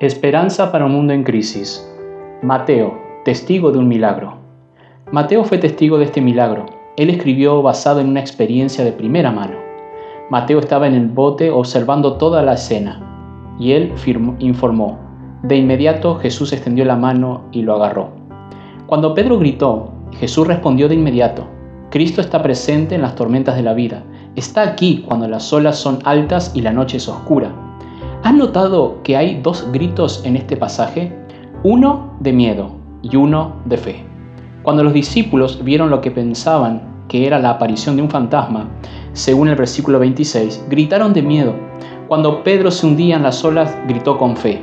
Esperanza para un mundo en crisis. Mateo, testigo de un milagro. Mateo fue testigo de este milagro. Él escribió basado en una experiencia de primera mano. Mateo estaba en el bote observando toda la escena y él informó. De inmediato Jesús extendió la mano y lo agarró. Cuando Pedro gritó, Jesús respondió de inmediato. Cristo está presente en las tormentas de la vida. Está aquí cuando las olas son altas y la noche es oscura. ¿Has notado que hay dos gritos en este pasaje? Uno de miedo y uno de fe. Cuando los discípulos vieron lo que pensaban que era la aparición de un fantasma, según el versículo 26, gritaron de miedo. Cuando Pedro se hundía en las olas, gritó con fe.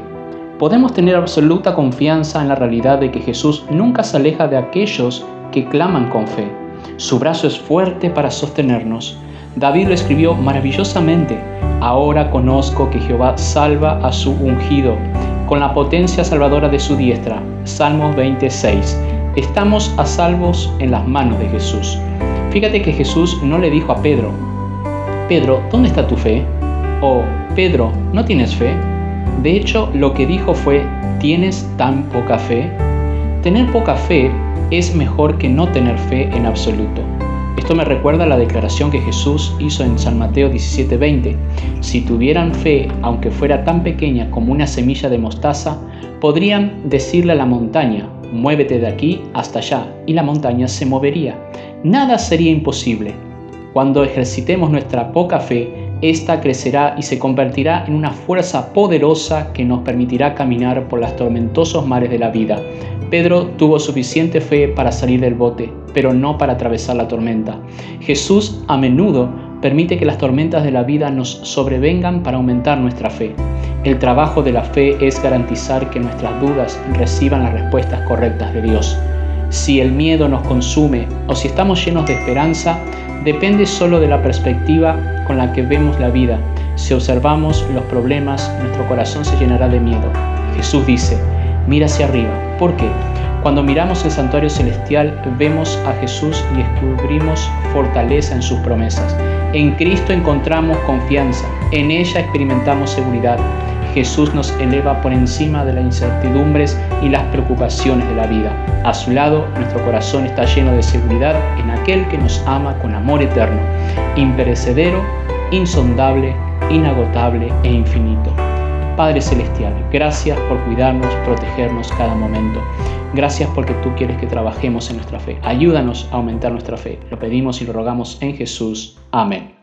Podemos tener absoluta confianza en la realidad de que Jesús nunca se aleja de aquellos que claman con fe. Su brazo es fuerte para sostenernos. David lo escribió maravillosamente Ahora conozco que Jehová salva a su ungido con la potencia salvadora de su diestra. Salmos 26. Estamos a salvos en las manos de Jesús. Fíjate que Jesús no le dijo a Pedro, Pedro, ¿dónde está tu fe? O Pedro, ¿no tienes fe? De hecho, lo que dijo fue, ¿tienes tan poca fe? Tener poca fe es mejor que no tener fe en absoluto. Esto me recuerda a la declaración que Jesús hizo en San Mateo 17:20. Si tuvieran fe, aunque fuera tan pequeña como una semilla de mostaza, podrían decirle a la montaña, muévete de aquí hasta allá, y la montaña se movería. Nada sería imposible. Cuando ejercitemos nuestra poca fe, esta crecerá y se convertirá en una fuerza poderosa que nos permitirá caminar por los tormentosos mares de la vida. Pedro tuvo suficiente fe para salir del bote, pero no para atravesar la tormenta. Jesús a menudo permite que las tormentas de la vida nos sobrevengan para aumentar nuestra fe. El trabajo de la fe es garantizar que nuestras dudas reciban las respuestas correctas de Dios. Si el miedo nos consume o si estamos llenos de esperanza, depende solo de la perspectiva con la que vemos la vida. Si observamos los problemas, nuestro corazón se llenará de miedo. Jesús dice, mira hacia arriba. ¿Por qué? Cuando miramos el santuario celestial vemos a Jesús y descubrimos fortaleza en sus promesas. En Cristo encontramos confianza, en ella experimentamos seguridad. Jesús nos eleva por encima de las incertidumbres y las preocupaciones de la vida. A su lado, nuestro corazón está lleno de seguridad en aquel que nos ama con amor eterno, imperecedero, insondable, inagotable e infinito. Padre Celestial, gracias por cuidarnos, protegernos cada momento. Gracias porque tú quieres que trabajemos en nuestra fe. Ayúdanos a aumentar nuestra fe. Lo pedimos y lo rogamos en Jesús. Amén.